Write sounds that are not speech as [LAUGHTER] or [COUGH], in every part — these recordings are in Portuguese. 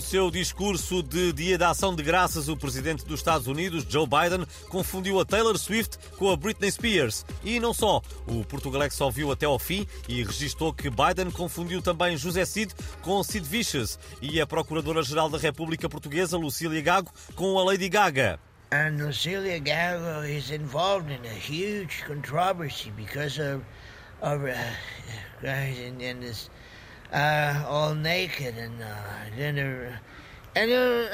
seu discurso de Dia da Ação de Graças, o presidente dos Estados Unidos, Joe Biden, confundiu a Taylor Swift com a Britney Spears. E não só. O Portugalex só viu até ao fim e registou que Biden confundiu também José Cid com Sid Vicious e a Procuradora-Geral da República Portuguesa, Lucília Gago, com a Lady Gaga. And Lucilia Gago is involved in a huge controversy because of, of uh, [LAUGHS] this uh, all naked and uh, then uh, and uh,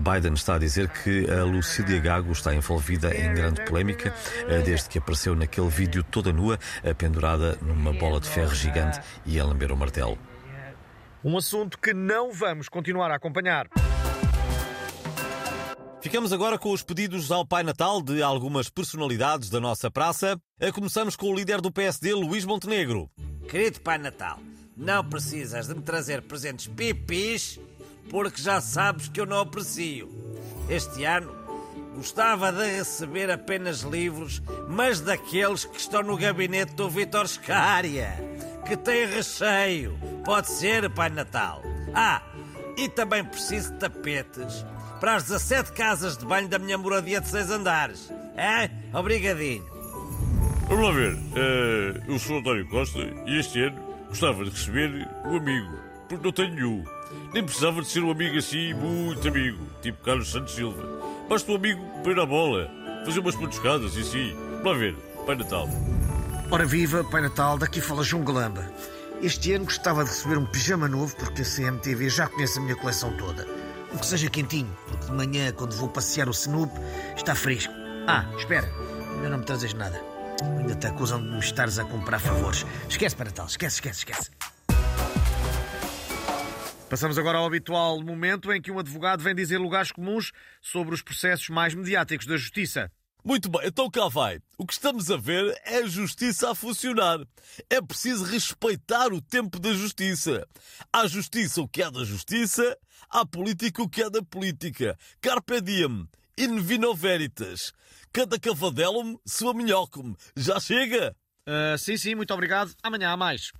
Biden está a dizer que a Lucília Gago está envolvida em grande polémica desde que apareceu naquele vídeo toda nua, pendurada numa bola de ferro gigante e a lamber o martelo. Um assunto que não vamos continuar a acompanhar. Ficamos agora com os pedidos ao Pai Natal de algumas personalidades da nossa praça. Começamos com o líder do PSD, Luís Montenegro. Querido Pai Natal, não precisas de me trazer presentes pipis, porque já sabes que eu não aprecio. Este ano gostava de receber apenas livros, mas daqueles que estão no gabinete do Vitor Scária, que tem recheio. Pode ser, Pai Natal. Ah, e também preciso de tapetes para as 17 casas de banho da minha moradia de seis andares. É? Obrigadinho. Vamos lá ver. Uh, eu sou António Costa e este ano gostava de receber um amigo, porque não tenho nenhum. Nem precisava de ser um amigo assim, muito amigo, tipo Carlos Santos Silva. Basta um amigo para ir à bola, fazer umas petiscadas e assim. Vamos lá ver. Pai Natal. Ora viva, Pai Natal, daqui fala João Galamba. Este ano gostava de receber um pijama novo porque a CMTV já conhece a minha coleção toda. Um que seja quentinho, porque de manhã, quando vou passear o Snoop, está fresco. Ah, espera, ainda não me trazes nada. Ainda te acusam de me estares a comprar favores. Esquece, para tal, esquece, esquece, esquece. Passamos agora ao habitual momento em que um advogado vem dizer lugares comuns sobre os processos mais mediáticos da justiça. Muito bem, então cá vai. O que estamos a ver é a justiça a funcionar. É preciso respeitar o tempo da justiça. Há justiça o que é da justiça, há política o que é da política. Carpe diem, in vino veritas. Cada cavadelum sua minhocum. Já chega? Uh, sim, sim, muito obrigado. Amanhã há mais.